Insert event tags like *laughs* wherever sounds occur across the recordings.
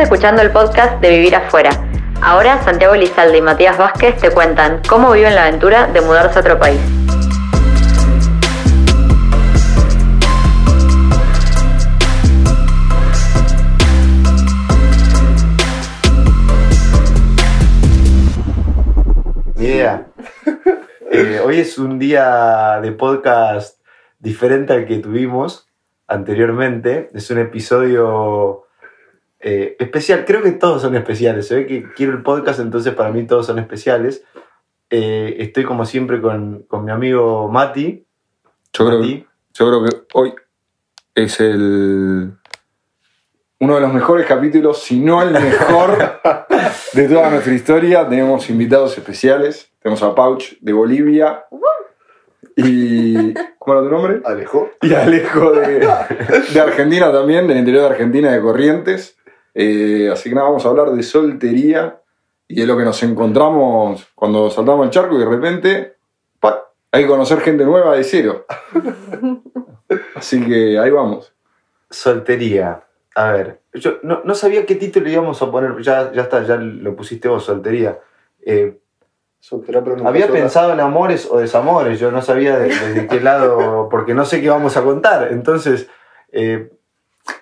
escuchando el podcast de Vivir Afuera. Ahora Santiago Lizalde y Matías Vázquez te cuentan cómo viven la aventura de mudarse a otro país. Ni idea. *laughs* Eh, hoy es un día de podcast diferente al que tuvimos anteriormente. Es un episodio eh, especial. Creo que todos son especiales. Se ve que quiero el podcast, entonces para mí todos son especiales. Eh, estoy como siempre con, con mi amigo Mati. Yo creo, Mati. yo creo que hoy es el uno de los mejores capítulos, si no el mejor *laughs* de toda nuestra historia. Tenemos invitados especiales. Tenemos a Pauch de Bolivia. Y. ¿Cómo era tu nombre? Alejo. Y Alejo de, de Argentina también, del interior de Argentina, de Corrientes. Eh, así que nada, vamos a hablar de soltería y de lo que nos encontramos cuando saltamos el charco y de repente hay que conocer gente nueva de cero. *laughs* Así que ahí vamos. Soltería. A ver, yo no, no sabía qué título íbamos a poner. Ya, ya está, ya lo pusiste vos, soltería. Eh, Soltera, pero había sola. pensado en amores o desamores. Yo no sabía de- desde qué lado, porque no sé qué vamos a contar. Entonces, eh,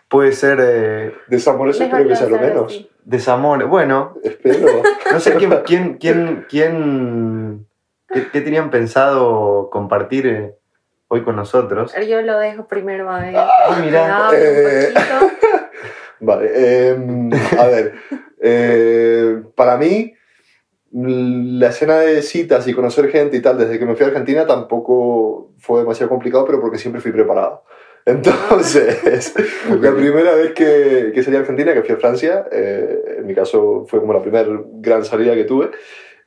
puede ser eh, Desamores espero que sea lo menos. desamores. Bueno, Espero. *laughs* no sé quién, *laughs* quién, quién, quién qué, qué tenían pensado compartir eh, hoy con nosotros. Yo lo dejo primero a ver. Ah, mira. Eh. *laughs* Vale. em, a ver. eh, para mí, la escena de citas y conocer gente y tal, desde que me fui a Argentina tampoco fue demasiado complicado, pero porque siempre fui preparado. Entonces, *laughs* la primera vez que, que salí a Argentina, que fui a Francia, eh, en mi caso fue como la primera gran salida que tuve,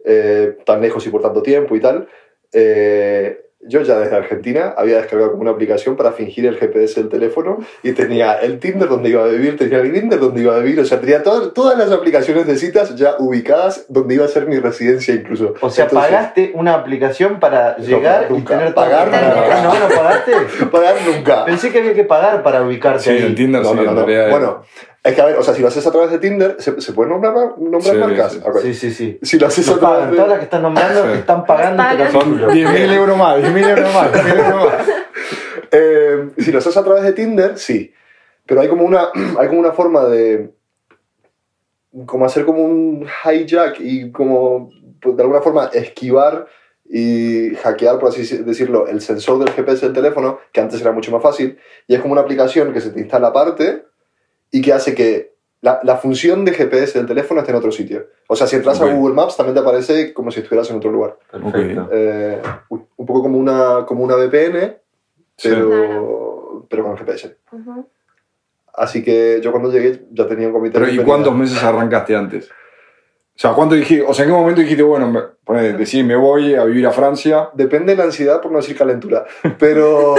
eh, tan lejos y por tanto tiempo y tal. eh, yo ya desde Argentina había descargado como una aplicación para fingir el GPS del teléfono y tenía el Tinder donde iba a vivir, tenía el Grindr donde iba a vivir, o sea, tenía todas, todas las aplicaciones de citas ya ubicadas donde iba a ser mi residencia incluso. O sea, Entonces, pagaste una aplicación para llegar y nunca. tener todo- Pagar, nunca. No, no pagaste. *laughs* Pagar nunca. Pensé que había que pagar para ubicarte Sí, ahí. en Tinder No, sí, no, no, no. realidad. Bueno, es que a ver, o sea, si lo haces a través de Tinder, ¿se, se pueden nombrar, nombrar Sí, marcas? sí. Ok. Sí, sí, sí. Si lo haces Nos a través pagan, de... todas las que están nombrando Sí. están pagando este Pagan. Son 10.000 euros más, 10.000 euros más, 10.000 euros más. *laughs* Eh, si lo haces a través de Tinder, sí. Pero hay como una, *clears throat* hay como una forma de. como hacer como un hijack y como pues, de alguna forma esquivar y hackear, por así decirlo, el sensor del GPS del teléfono, que antes era mucho más fácil. Y es como una aplicación que se te instala aparte y que hace que la, la función de GPS del teléfono esté en otro sitio. O sea, si entras a Google Maps, también te aparece como si estuvieras en otro lugar. Perfecto. Eh, un poco como una, como una VPN, Sí. pero, con GPS. Así que yo cuando llegué ya tenía un comité Pero de ¿y cuántos meses arrancaste antes? O sea, ¿cuánto dijiste? O sea, ¿en qué momento dijiste, bueno, me, ponele, decí, me voy a vivir a Francia? Depende de la ansiedad, por no decir calentura. Pero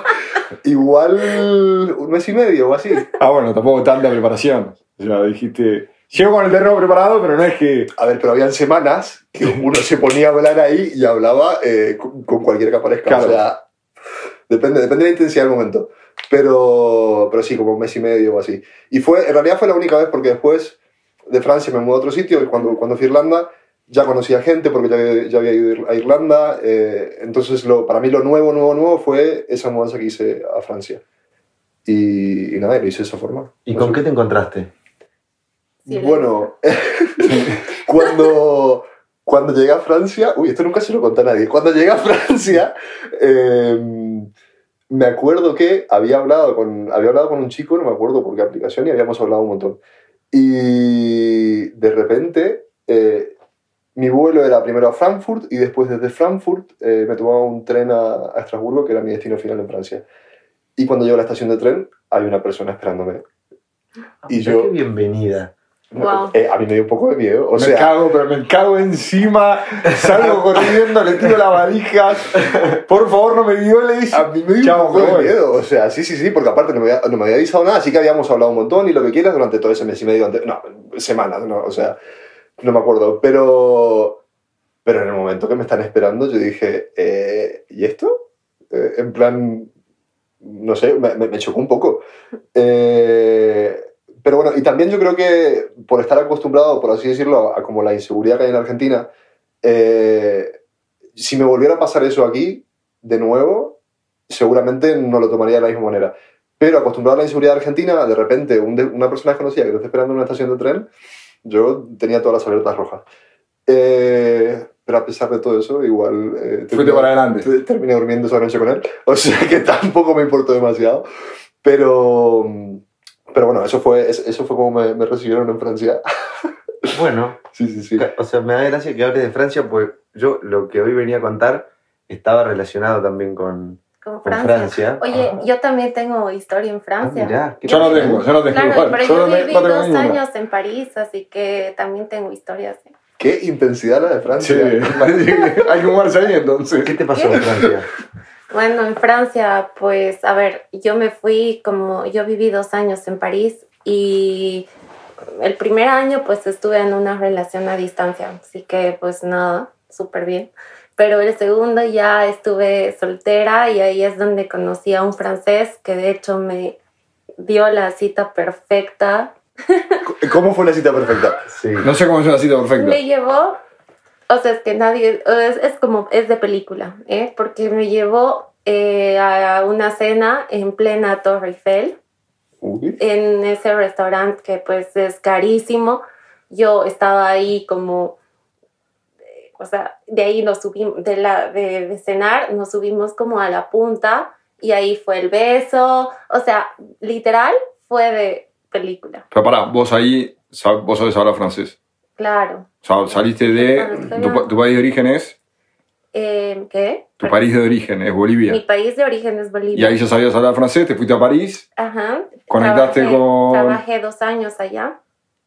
*laughs* igual un mes y medio o así. Ah, bueno, tampoco tanta preparación. O sea, dijiste, llego con el terreno preparado, pero no es que... A ver, pero habían semanas que uno se ponía a hablar ahí y hablaba eh, con, con cualquiera que aparezca. Claro. O sea, depende, depende de la intensidad del momento. Pero, pero sí, como un mes y medio o así. Y fue, en realidad fue la única vez porque después de Francia me mudé a otro sitio y cuando, cuando fui a Irlanda ya conocía gente porque ya había, ya había ido a Irlanda. eh, entonces, lo, para mí lo nuevo, nuevo, nuevo fue esa mudanza que hice a Francia. Y, y nada, y lo hice de esa forma. ¿Y No con sé. qué te encontraste? Bueno, *laughs* *laughs* cuando, cuando llegué a Francia, uy, esto nunca se lo conté a nadie. Cuando llegué a Francia, eh, me acuerdo que había hablado, con, había hablado con un chico, no me acuerdo por qué aplicación, y habíamos hablado un montón. Y de repente, eh, mi vuelo era primero a Frankfurt y después desde Frankfurt eh, me tomaba un tren a, a Estrasburgo, que era mi destino final en Francia. Y cuando llego a la estación de tren, hay una persona esperándome. Y Mira yo- Qué bienvenida. Wow. Eh, a mí me dio un poco de miedo. O me sea, cago, pero me cago encima, salgo *laughs* corriendo, le tiro las valijas, por favor no me violes. a mí me dio Chao, un poco de miedo. O sea, sí, sí, sí, porque aparte no me, había, no me había avisado nada, así que habíamos hablado un montón y lo que quieras durante todo ese mes y medio. ante- no, semanas, no, o sea, no me acuerdo. Pero, pero en el momento que me están esperando, yo dije, eh, ¿y esto? Eh, en plan, no sé, me, me- me chocó un poco. Eh, pero bueno, y también yo creo que por estar acostumbrado, por así decirlo, a como la inseguridad que hay en Argentina, eh, si me volviera a pasar eso aquí, de nuevo, seguramente no lo tomaría de la misma manera. Pero acostumbrado a la inseguridad argentina, de repente un de- una persona desconocida que te está esperando en una estación de tren, yo tenía todas las alertas rojas. Eh, pero a pesar de todo eso, igual... eh, Fuiste terminé- para adelante. te- Terminé durmiendo esa noche con él. *laughs* O sea que tampoco me importó demasiado. Pero, pero bueno, eso fue, es- eso fue como me, me recibieron en Francia. *laughs* Bueno, Sí, sí, sí. o sea, me da gracia que hables de Francia, pues yo lo que hoy venía a contar estaba relacionado también con, Con con Francia. Francia. Oye, Ajá. yo también tengo historia en Ah, Francia. mirá, qué Yo no tengo, yo no tengo Claro, igual. pero Yo yo viví no dos ninguna. años en París, así que también tengo historias. ¿eh? Qué intensidad la de Sí, *laughs* Francia. que hay que humarse ahí entonces. ¿Qué te pasó en Francia? *laughs* Bueno, en Francia, pues, a ver, yo me fui como, yo viví dos años en París y el primer año pues estuve en una relación a distancia, así que pues nada, súper bien. Pero el segundo ya estuve soltera y ahí es donde conocí a un francés que de hecho me dio la cita perfecta. ¿Cómo fue la cita perfecta? Sí. No sé cómo es una cita perfecta. Me llevó, o sea, es que nadie, es, es como, es de película, ¿eh? Porque me llevó eh, a una cena en plena Torre Eiffel, Uy. en ese restaurante que pues es carísimo. Yo estaba ahí como, eh, o sea, de ahí nos subimos, de, la, de, de cenar, nos subimos como a la punta y ahí fue el beso, o sea, literal fue de película, Pero pará, vos ahí, vos sabés hablar francés. Claro. O sea, saliste de... Tu, tu país de origen es... Eh, ¿Qué? Tu país de origen es Bolivia. Mi país de origen es Y Bolivia. ahí ya sabías hablar francés, te fuiste a París Ajá. Conectaste Trabajé- con- Trabajé dos años allá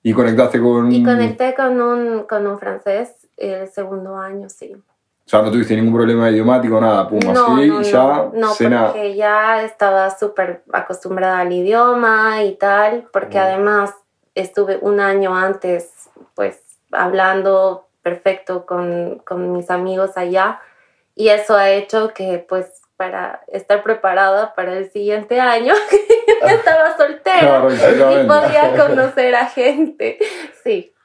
y conectaste con... y conecté con un, con un francés el segundo año, sí. O sea, no tuviste ningún problema idiomático, nada, pum, no, así, no, ya, no, no, cena... porque ya estaba súper acostumbrada al idioma y tal, porque Mm. además estuve un año antes, pues, hablando perfecto con, con mis amigos allá. Y eso ha hecho que, pues, para estar preparada para el siguiente año, *laughs* yo estaba soltera Claro, y podía *laughs* conocer a gente, sí.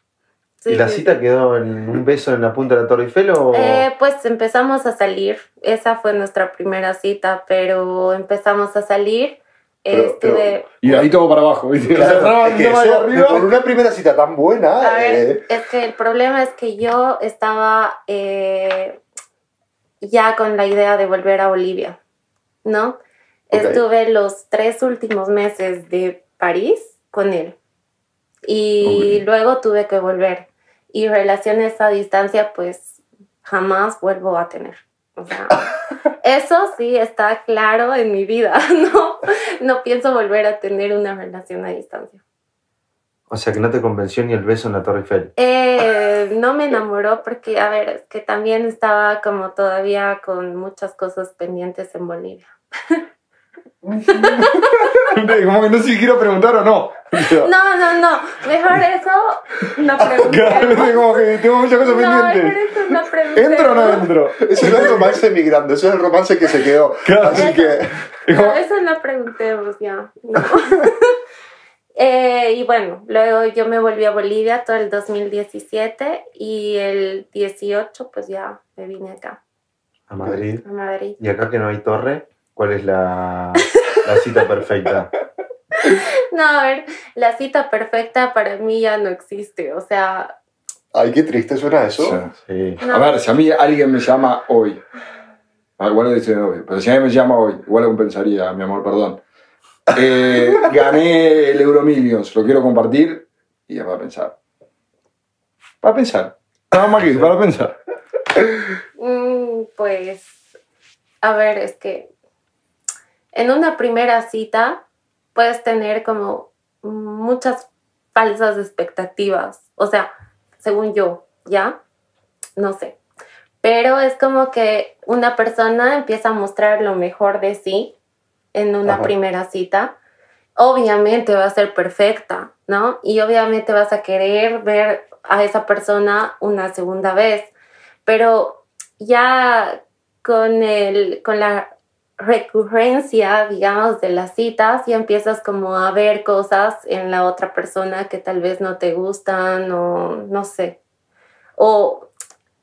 Sí, ¿Y la cita quedó en un beso en la punta de la Torre Eiffel o...? Eh, pues empezamos a salir, esa fue nuestra primera cita, pero empezamos a salir, Pero- estuve... Y de ahí todo para abajo, ¿viste? Claro, *laughs* Cerraba es que el tema de eso, arriba. por una primera cita tan buena, A ver, eh, es que el problema es que yo estaba eh, ya con la idea de volver a Bolivia, ¿no? Estuve los tres últimos meses de París con él y luego tuve que volver. Y relaciones a distancia, pues jamás vuelvo a tener. O sea, eso sí está claro en mi vida, *laughs* ¿no? No pienso volver a tener una relación a distancia. O sea, que no te convenció ni el beso en la Torre Eiffel. Eh, no me enamoró porque, a ver, es que también estaba como todavía con muchas cosas pendientes en Bolivia. *laughs* Como que no sé si quiero preguntar o no. *laughs* No, no, no, mejor eso no Claro, preguntemos. *laughs* como que tengo muchas cosas No, mejor pendientes. eso no preguntemos. ¿Entro o no entro? ese no es el romance migrando, ese es el romance que se quedó. Claro. Así que, No, *laughs* eso no preguntemos ya. No. Eh, y bueno, luego yo me volví a Bolivia todo el 2017 y el 18 pues ya me vine acá, A Madrid. a Madrid. Y acá que no hay torre, ¿cuál es la, la cita perfecta? *laughs* No, a ver, la cita perfecta para mí ya no existe, o sea, ay, qué triste suena eso. Sí. no. A ver, si a mí alguien me llama hoy, igual lo dice hoy, pero si alguien me llama hoy, igual lo compensaría, mi amor, perdón. Eh, *laughs* gané el Euromillions, lo quiero compartir y ya va a pensar. Va a pensar. Nada más que para pensar. Mm, pues, a ver, es que en una primera cita puedes tener como muchas falsas expectativas, o sea, según yo, ¿ya? No sé. Pero es como que una persona empieza a mostrar lo mejor de sí en una Ajá. primera cita. Obviamente va a ser perfecta, ¿no? Y obviamente vas a querer ver a esa persona una segunda vez. Pero ya con, el, con la recurrencia, digamos, de las citas y empiezas como a ver cosas en la otra persona que tal vez no te gustan o no sé. O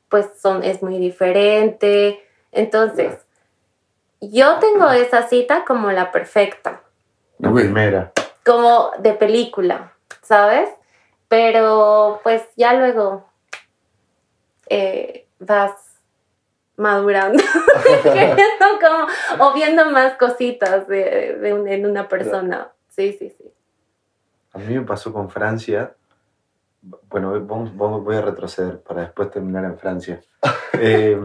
pues son, es muy diferente. Entonces, yo tengo esa cita como la perfecta. La primera. Como de película, ¿sabes? Pero pues ya luego eh, vas madurando *laughs* *laughs* como, o viendo más cositas de, en una persona. Sí, sí, sí. A mí me pasó con Francia. Bueno, vamos, voy a retroceder para después terminar en Francia. *laughs* eh,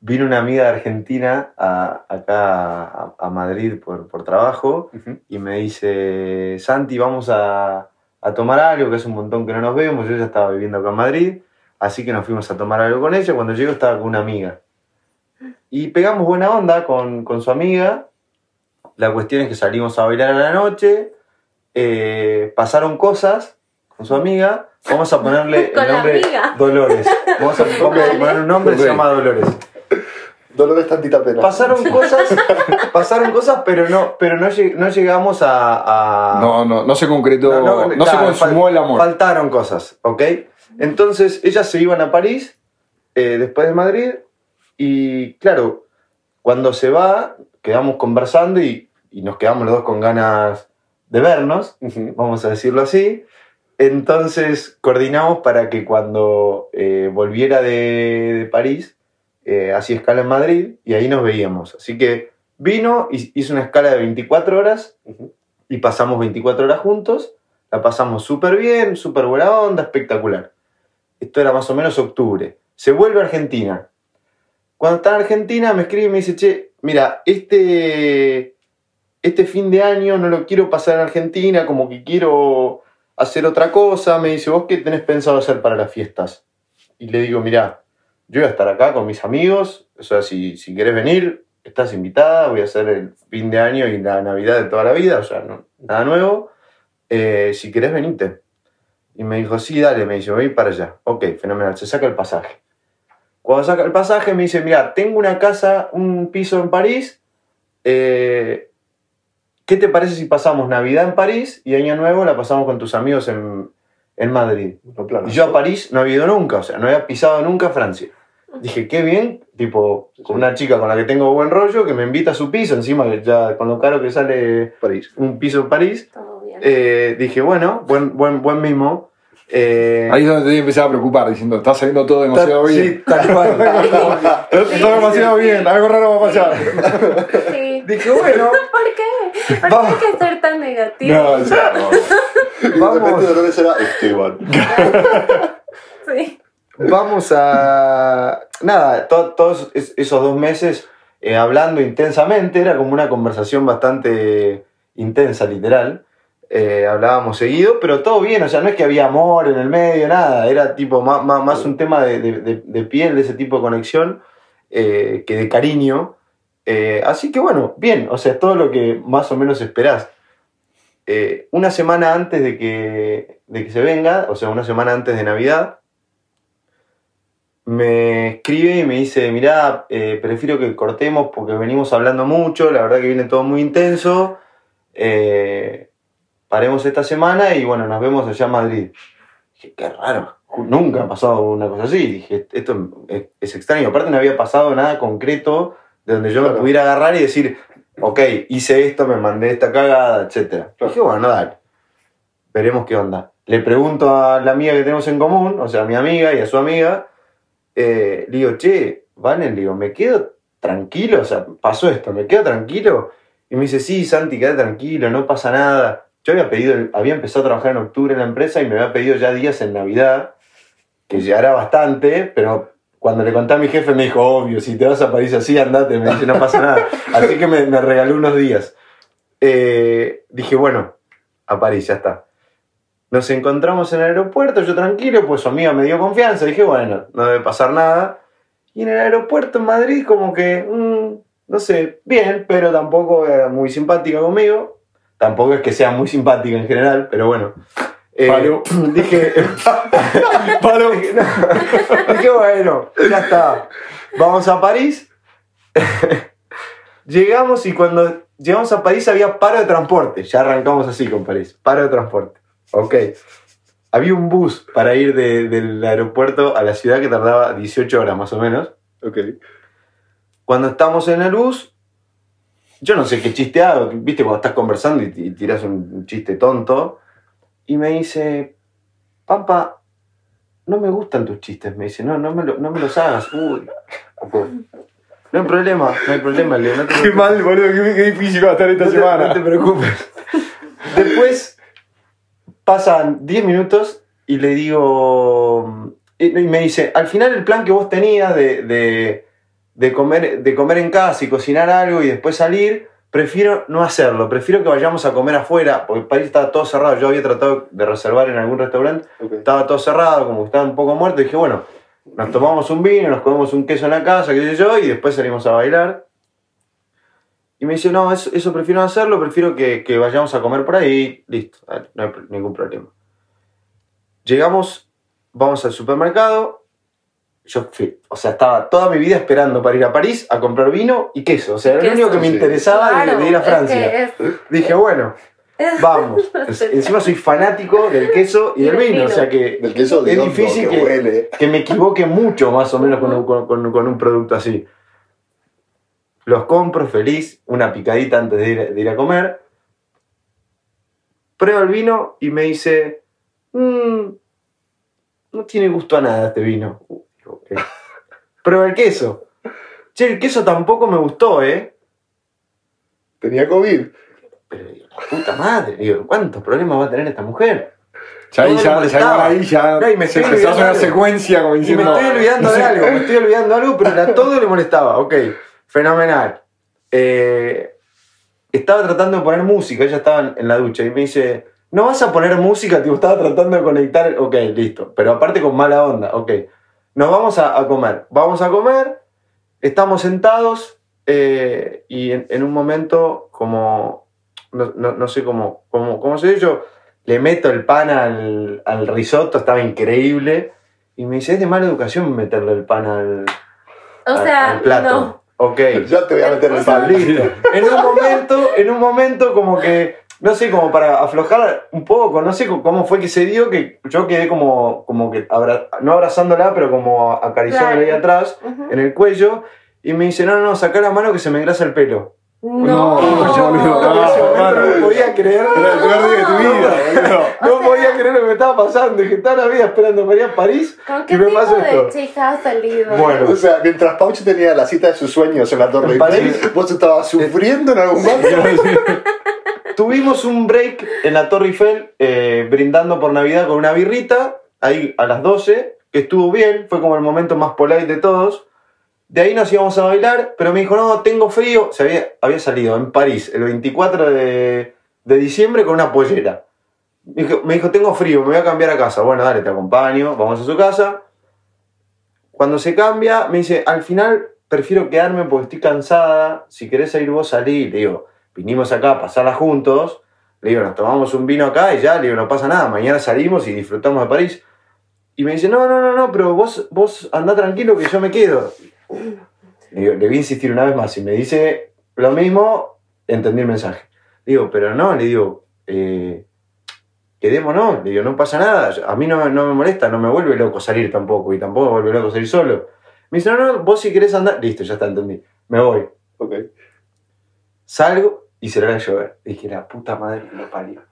vino una amiga de Argentina acá a, Madrid por, por trabajo y me dice, Santi, vamos a, a, tomar algo, que es un montón que no nos vemos, yo ya estaba viviendo acá en Madrid, así que nos fuimos a tomar algo con ella, cuando llego estaba con una amiga. Y pegamos buena onda con, con su amiga, la cuestión es que salimos a bailar a la noche, eh, pasaron cosas con su amiga, vamos a ponerle *laughs* el nombre Dolores. Vamos a, *laughs* poner un nombre, se llama Dolores. Dolores tantita pena. Pasaron *laughs* cosas, pasaron cosas, pero no, pero no, no llegamos a, No, no, no se concretó, no, se consumó el amor. Faltaron cosas, ¿ok? Entonces, ellas se iban a París, eh, después de Madrid, y claro, cuando se va, quedamos conversando y, nos quedamos los dos con ganas de vernos, vamos a decirlo así. Entonces, coordinamos para que cuando eh, volviera de, de París, eh, hacía escala en Madrid y ahí nos veíamos. Así que vino, hizo una escala de 24 horas y pasamos 24 horas juntos. La pasamos súper bien, súper buena onda, espectacular. Esto era más o menos octubre. Se vuelve a Argentina. Cuando está en Argentina me escribe y me dice, che, mira, este, este fin de año no lo quiero pasar en Argentina, como que quiero hacer otra cosa. Me dice, ¿vos qué tenés pensado hacer para las fiestas? Y le digo, mira, yo voy a estar acá con mis amigos, o sea, si, si venir, estás invitada, voy a hacer el fin de año y la Navidad de toda la vida, o sea, no, nada nuevo. Eh, si querés, venite. Y me dijo, sí, dale, me dice, voy para allá. Ok, fenomenal, se saca el pasaje. Cuando saca el pasaje me dice, mira, tengo una casa, un piso en París, eh, ¿qué te parece si pasamos Navidad en París y Año Nuevo la pasamos con tus amigos en, en Madrid? y yo a París no había ido nunca, o sea, no había pisado nunca Francia. Dije, qué bien, tipo, con una chica con la que tengo buen rollo, que me invita a su piso, encima que ya con lo caro que sale París. un piso en París. Eh, dije, bueno, buen, buen, buen mimo. Eh, Ahí es donde te empezaba a preocupar, diciendo, está saliendo todo demasiado *laughs* bien. Sí, tal cual. todo demasiado bien, algo raro va a pasar. *laughs* Dije, bueno. *laughs* ¿Por qué? ¿Por qué hay que ser tan negativo? No, o sea, no. Vamos. de repente era Esteban. sí vamos a... Nada, todos esos dos meses eh, hablando intensamente, era como una conversación bastante intensa, literal. Eh, hablábamos seguido, pero todo bien, o sea, no es que había amor en el medio, nada, era tipo más, más, un tema de, de, piel, de ese tipo de conexión, eh, que de cariño. así que bueno, bien, o sea, todo lo que más o menos esperás. una semana antes de que, de que se venga, o sea, una semana antes de Navidad, me escribe y me dice, mirá, eh, prefiero que cortemos porque venimos hablando mucho, la verdad que viene todo muy intenso, eh, paremos esta semana y bueno, nos vemos allá en Madrid. Dije, qué raro, nunca ha pasado una cosa así, dije, esto es, extraño, aparte no había pasado nada concreto de donde yo me pudiera agarrar y decir, ok, hice esto, me mandé esta cagada, etc. Dije, bueno, dale, veremos qué onda. Le pregunto a la amiga que tenemos en común, o sea, a mi amiga y a su amiga, eh, le digo, che, Valen, le digo, me quedo tranquilo, o sea, pasó esto, me quedo tranquilo. Y me dice, sí, Santi, quédate tranquilo, no pasa nada. Yo había pedido, había empezado a trabajar en octubre en la empresa y me había pedido ya días en Navidad, que ya era bastante, pero cuando le conté a mi jefe me dijo, obvio, si te vas a París así, andate, me dice, no pasa nada. *laughs* Así que me, regaló unos días. Eh, dije, bueno, a París, ya está. Nos encontramos en el aeropuerto, yo tranquilo, pues su amiga me dio confianza, dije, bueno, no debe pasar nada. Y en el aeropuerto en Madrid como que, mm, no sé, bien, pero tampoco era muy simpática conmigo. Tampoco es que sea muy simpática en general, pero bueno. Eh, *laughs* dije, *laughs* Palo. dije, bueno, ya está. Vamos a París. *laughs* Llegamos y cuando llegamos a París había paro de transporte. Ya arrancamos así con París. Paro de transporte. Ok. Había un bus para ir de- del aeropuerto a la ciudad que tardaba 18 horas más o menos. Ok. Cuando estamos en el bus, yo no sé qué chiste hago, viste, cuando estás conversando y, y tiras un, chiste tonto, y me dice, Pampa, no me gustan tus chistes, me dice, no, no me, lo- no me los hagas, uy. No hay problema, no hay problema, Leo, no *laughs* Qué mal, boludo, qué, qué difícil va a estar esta No te, semana. no te preocupes. Después pasan 10 minutos y le digo. Y y me dice: Al final, el plan que vos tenías de, de- de comer, de comer en casa y cocinar algo y después salir, prefiero no hacerlo. Prefiero que vayamos a comer afuera, porque París estaba todo cerrado. Yo había tratado de reservar en algún restaurante, Ok. estaba todo cerrado, como que estaba un poco muerto. Y dije: Bueno, nos tomamos un vino, nos comemos un queso en la casa, qué sé yo, y después salimos a bailar. Y me dice, no, eso, eso prefiero no hacerlo, prefiero que, que vayamos a comer por ahí, listo, no hay ningún problema. Llegamos, vamos al supermercado, yo fui, o sea, estaba toda mi vida esperando para ir a París a comprar vino y queso, o sea, era lo único que me interesaba de- Claro, de, ir a es Francia. que es- Dije, bueno, vamos. *laughs* Encima soy fanático del queso y Y del vino, o sea que Del queso de es hondo, difícil que que, huele. que me equivoque mucho más o menos con un, con- con- con un producto así. Los compro feliz, una picadita antes de ir, de ir a comer. Pruebo el vino y me dice, "Mm, no tiene gusto a nada este vino. "Ok". Prueba el queso. Che, el queso tampoco me gustó, ¿eh? Tenía COVID. Pero digo, puta madre, digo, ¿cuántos problemas va a tener esta mujer? Ya ahí, ya, ya ahí ya No, y me se estoy se hace una secuencia como Y me diciendo. estoy olvidando de algo, me estoy olvidando de algo, pero a todo le molestaba. Ok, fenomenal. Eh, estaba tratando de poner música, ella estaba en- en la ducha y me dice, ¿no vas a poner música? Tipo, estaba tratando de conectar. Ok, listo. Pero aparte con mala onda, ok. Nos vamos a, a comer. Vamos a comer, estamos sentados eh, y en, en un momento como, no, no- no sé cómo, cómo, cómo se dice yo, le meto el pan al, al risotto, estaba increíble. Y me dice, es de mala educación meterle el pan al, O al- sea, al plato. no. Ok. *laughs* Ya te voy a meter el pan. Listo. En un momento, en un momento como que, no sé, como para aflojar un poco, no sé cómo fue que se dio, que yo quedé como, como que, abra- no abrazándola, pero como acariciándola ahí Claro. atrás, Ujú. en el cuello, y me dice, no, no, no, saca la mano que se me engrasa el pelo. No. No, yo no, no, no. no podía creer. Era el peor día de tu vida. No O sea- podía creer lo que me estaba pasando. Dije, toda la vida esperando ir a París. ¿Con y qué me tipo pasa de esto. chica ha salido? Bueno. O sea, mientras Pauchi tenía la cita de sus sueños en la Torre Eiffel, París. vos estabas sufriendo en algún momento. *laughs* *laughs* Tuvimos un break en la Torre Eiffel eh, brindando por Navidad con una birrita, ahí a las 12, que estuvo bien, fue como el momento más polite de todos. De ahí nos íbamos a bailar, pero me dijo, no, tengo frío. Se había, salido en París el 24 de, de diciembre con una pollera. Me dijo, me dijo, tengo frío, me voy a cambiar a casa. Bueno, dale, te acompaño, vamos a su casa. Cuando se cambia, me dice, al final prefiero quedarme porque estoy cansada. Si querés salir vos, salí. Le digo, vinimos acá a pasarla juntos. Le digo, nos tomamos un vino acá y ya, le digo, no pasa nada. Mañana salimos y disfrutamos de París. Y me dice, no, no, no, no, pero vos, vos andá tranquilo que yo me quedo. Le, digo, le voy a insistir una vez más. Si me dice lo mismo, entendí el mensaje. Le digo, pero no, le digo, eh, quedémonos. Le digo, no pasa nada. A mí no, no me molesta, no me vuelve loco salir tampoco. Y tampoco me vuelve loco salir solo. Me dice, no, no, vos si querés andar. Listo, ya está, entendí. Me voy. Ok. Salgo y se larga a llover. Dije, la puta madre que lo parió.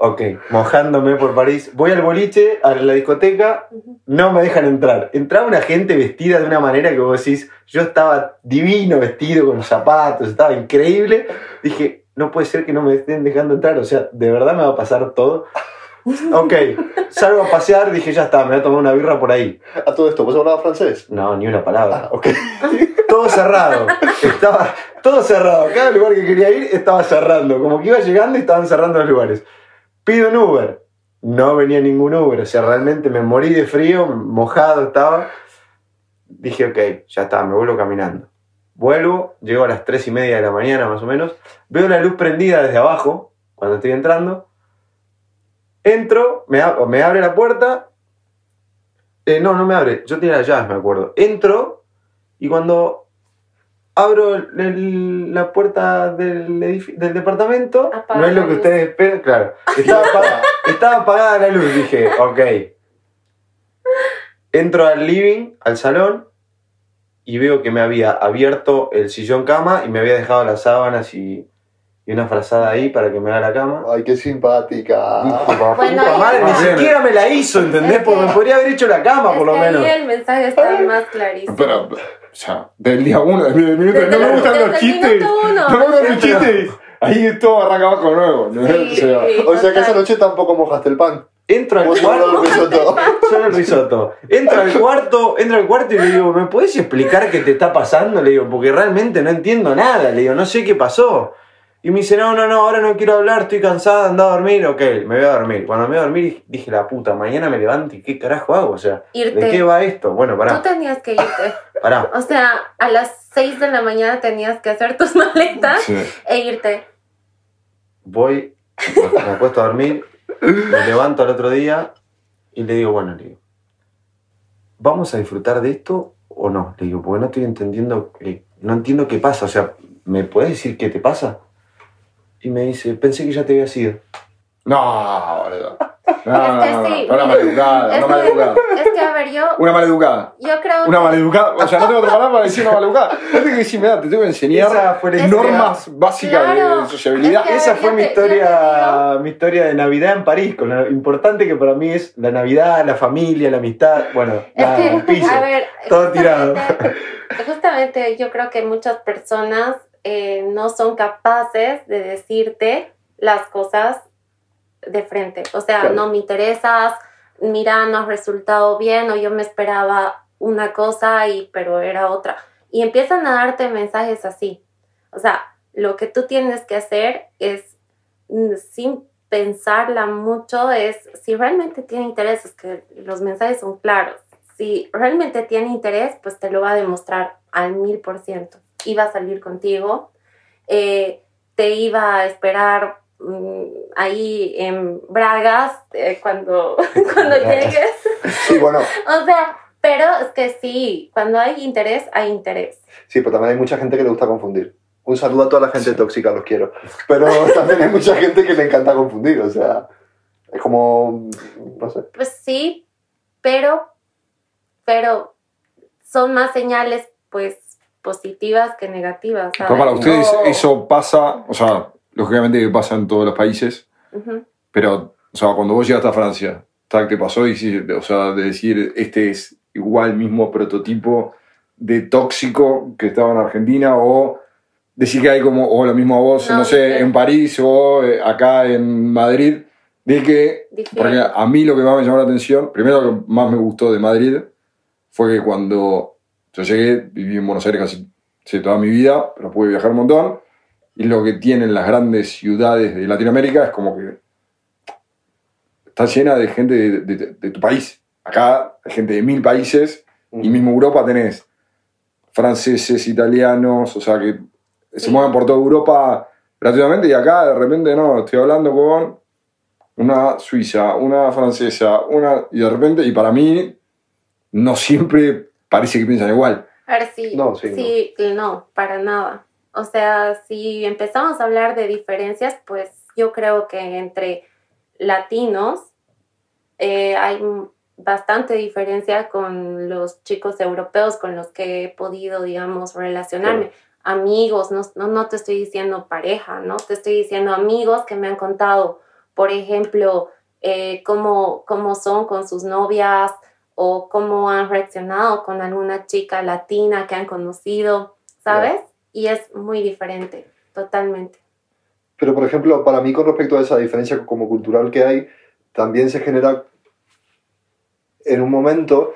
Ok, mojándome por París. Voy al boliche, a la discoteca, no me dejan entrar. Entraba una gente vestida de una manera que vos decís, yo estaba divino vestido con zapatos, estaba increíble. Dije, no puede ser que no me estén dejando entrar, o sea, de verdad me va a pasar todo. Ok, salgo a pasear, dije, ya está, me voy a tomar una birra por ahí. A todo esto, ¿vos hablabas francés? No, ni una palabra Ah, ok. *laughs* todo cerrado. Estaba todo cerrado. Cada lugar que quería ir estaba cerrando. Como que iba llegando y estaban cerrando los lugares. Pido un Uber. No venía ningún Uber. O sea, realmente me morí de frío, mojado estaba. Dije, ok, ya está, me vuelvo caminando. Vuelvo, llego a las 3 y media de la mañana más o menos. Veo la luz prendida desde abajo cuando estoy entrando. Entro, me, ab- me abre la puerta. Eh, no, no me abre. Yo tenía las llaves, me acuerdo. Entro y cuando abro el- la puerta del, departamento, Apaga no es lo que ustedes esperan, claro. Estaba apagada, *laughs* estaba apagada la luz, dije, ok. Entro al living, al salón, y veo que me había abierto el sillón cama y me había dejado las sábanas y, y una frazada ahí para que me haga la cama. Ay, qué simpática. Bueno, Puta madre, ni siquiera me la hizo, ¿entendés? Es Porque que- me podría haber hecho la cama, por lo menos. Ahí el mensaje está más clarísimo. Pero, o sea, del día uno, del minuto, no me gustan los chistes. No me gustan los chistes. Ahí todo arranca abajo nuevo. ¿no? Sí, O sea, sí, O sea que esa noche tampoco mojaste el pan. Entro al cuarto. Solo el risotto. Entro al cuarto, entro al cuarto y le digo, ¿me puedes explicar qué te está pasando? Le digo, porque realmente no entiendo nada. Le digo, no sé qué pasó. Y me dice, no, no, no, ahora no quiero hablar, estoy cansada, anda a dormir. Ok, me voy a dormir. Cuando me voy a dormir dije, la puta, mañana me levanto y qué carajo hago. O sea, ¿de qué va esto? Bueno, Tú pará, tenías que irte. *laughs* pará. O sea, a las 6 de la mañana tenías que hacer tus *laughs* maletas sí. e irte. Voy, me acuesto a dormir, me levanto al otro día y le digo, bueno, le digo, ¿vamos a disfrutar de esto o no? Le digo, porque no estoy entendiendo, eh, no entiendo qué pasa, o sea, ¿me puedes decir qué te pasa? Y me dice, pensé que ya te habías ido. No, boludo. No, Es que no, no, sí, no, una maleducada, Es una maleducada. que, es que, a ver, yo, Una maleducada. yo creo Una que- maleducada. O sea, no tengo otra palabra para decir una maleducada. No tengo que decir, mira, te tengo que enseñar Esa fue la Es- historia- normas básicas Claro. de sociabilidad. Es que- Esa fue mi historia, mi historia de Navidad en París, con lo importante que para mí es la Navidad, la familia, la amistad, bueno, Es nada, que, el piso. a ver, todo tirado. Justamente yo creo que muchas personas eh, no son capaces de decirte las cosas de frente. O sea, Claro. no me interesas, mira, no has resultado bien, o yo me esperaba una cosa y pero era otra. Y empiezan a darte mensajes así. O sea, lo que tú tienes que hacer es, mm, sin pensarla mucho, es si realmente tiene interés, es que los mensajes son claros. Si realmente tiene interés, pues te lo va a demostrar al mil por ciento. Iba a salir contigo, eh, te iba a esperar mm, ahí en Bragas eh, cuando, *laughs* cuando llegues. Sí, bueno, *laughs* O sea, pero es que sí, cuando hay interés, hay interés. sí, pero también hay mucha gente que le gusta confundir. Un saludo a toda la gente tóxica, los quiero. Pero *laughs* también hay mucha gente que le encanta confundir, o sea, es como, no sé. Pues sí, pero, pero son más señales, pues, positivas que negativas. Pero ¿sabes? para ustedes No. eso pasa, o sea, lógicamente pasa en todos los países, Ujú. pero, o sea, cuando vos llegaste a Francia, ¿te pasó? Y, o sea, de decir, este es igual mismo prototipo de tóxico que estaba en Argentina, o decir que hay como, o lo mismo a vos, no, No, sé, en París o eh, acá en Madrid, de que, porque a mí lo que más me llamó la atención, primero lo que más me gustó de Madrid, fue que cuando yo llegué, viví en Buenos Aires casi sí, toda mi vida, pero pude viajar un montón, y lo que tienen las grandes ciudades de Latinoamérica es como que está llena de gente de, de- de tu país. Acá hay gente de mil países, y mismo Europa tenés franceses, italianos, o sea que se mueven por toda Europa gratuitamente, y acá de repente no, estoy hablando con una suiza, una francesa, una. y de repente, y para mí, no siempre parece que piensan igual. A ver, sí, No, sí, sí, no. para nada. O sea, si empezamos a hablar de diferencias, pues yo creo que entre latinos eh, hay bastante diferencia con los chicos europeos con los que he podido, digamos, relacionarme. Amigos, no, no, no te estoy diciendo pareja, ¿no? Te estoy diciendo amigos que me han contado, por ejemplo, eh, cómo, cómo son con sus novias o cómo han reaccionado con alguna chica latina que han conocido, ¿sabes? Y es muy diferente, totalmente. Pero, por ejemplo, para mí, con respecto a esa diferencia como cultural que hay, también se genera en un momento,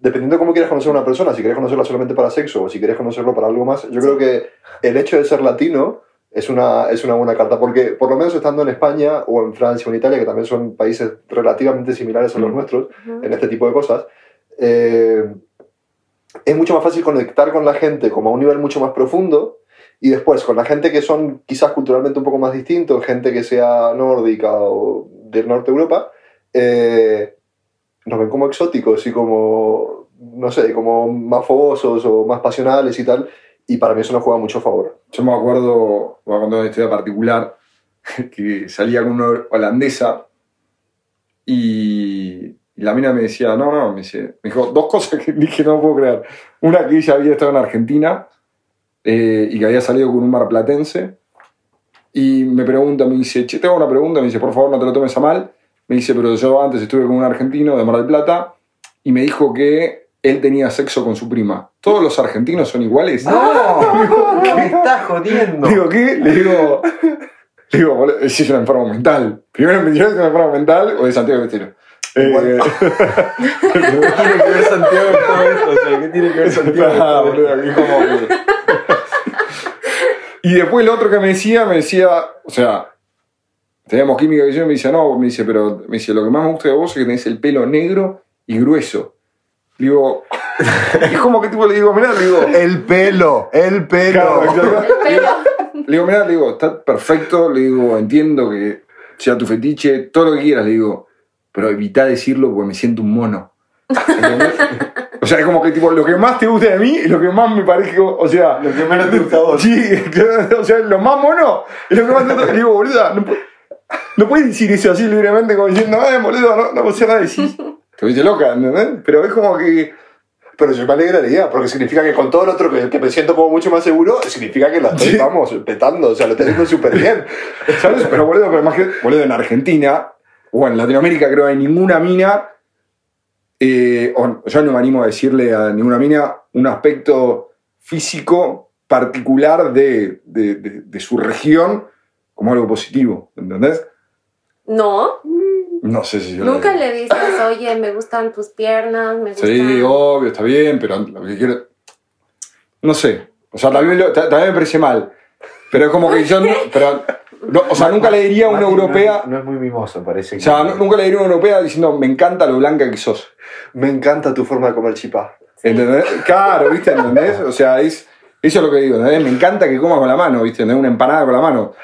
dependiendo de cómo quieras conocer a una persona, si quieres conocerla solamente para sexo o si quieres conocerlo para algo más, yo creo que el hecho de ser latino es una, es una buena carta, porque por lo menos estando en España o en Francia o en Italia, que también son países relativamente similares a los nuestros en este tipo de cosas, eh, es mucho más fácil conectar con la gente como a un nivel mucho más profundo y después con la gente que son quizás culturalmente un poco más distintos, gente que sea nórdica o del norte de Europa, eh, nos ven como exóticos y como, no sé, como más fogosos o más pasionales y tal. Y para mí eso no juega mucho a favor. Yo me acuerdo, voy a contar una historia particular, *laughs* que salía con una holandesa y, la mina me decía, no, no, me, dice, me dijo dos cosas que *laughs* dije no puedo creer. Una que ella había estado en Argentina eh, y que había salido con un marplatense y me pregunta, me dice, che, tengo una pregunta, me dice, por favor no te lo tomes a mal. Me dice, pero yo antes estuve con un argentino de Mar del Plata y me dijo que él tenía sexo con su prima. ¿Todos los argentinos son iguales? ¡No! *laughs* ¿Me estás jodiendo? Digo, ¿qué? Le digo, le digo, boludo, si es un enfermo mental. Primero me dijeron que es un enfermo mental o de Santiago Estero. Eh, *laughs* *laughs* ¿Qué tiene que ver Santiago en todo esto? O sea, ¿qué tiene que ver Santiago ah, todo esto? boludo, que como que- Y después el otro que me decía, me decía, o sea, teníamos química y yo, me dice, no, me dice, pero me dice, lo que más me gusta de vos es que tenés el pelo negro y grueso. Le digo, *laughs* es como que tipo le digo, mirá, le digo, El pelo, el pelo. Claro, *laughs* Le digo, mira, le digo, está perfecto, le digo, entiendo que sea tu fetiche, todo lo que quieras, le digo, pero evita decirlo porque me siento un mono. ¿Entendés? *laughs* O sea, es como que tipo, lo que más te gusta de mí y lo que más me parece, o sea, Lo que menos te gusta a vos. sí, o sea, lo más mono es lo que más te gusta. Le digo, boluda, no, no puedes decir eso así libremente como diciendo, eh, boludo, no, no puedo hacer nada de decir. Te viste loca, ¿entendés? Pero es como que, Pero yo me alegraría, porque significa que con todo el otro que, que me siento como mucho más seguro, significa que lo estoy, Sí. vamos, petando, o sea, lo estoy haciendo súper bien. *laughs* ¿Sabes? Pero boludo, pero más que, boludo, en Argentina, o en Latinoamérica creo que hay ninguna mina, eh, o yo no me animo a decirle a ninguna mina un aspecto físico particular de, de- de- de su región como algo positivo, ¿entendés? no, No sé si yo nunca le dices, oye, me gustan tus piernas, me gustan... Sí, obvio, está bien, pero lo que quiero... No sé, o sea, también, lo- ta- también me parece mal, pero es como que *laughs* yo... no- pero, no, o sea, nunca le diría a una Mati no europea... No es muy mimoso, parece. O sea, nu- nunca le diría a una europea diciendo, me encanta lo blanca que sos. Me encanta tu forma de comer chipá. ¿Entendés? Claro, ¿viste? ¿Entendés? O sea, es, eso es lo que digo, ¿entendés? Me encanta que comas con la mano, ¿viste? ¿Entendés? Una empanada con la mano.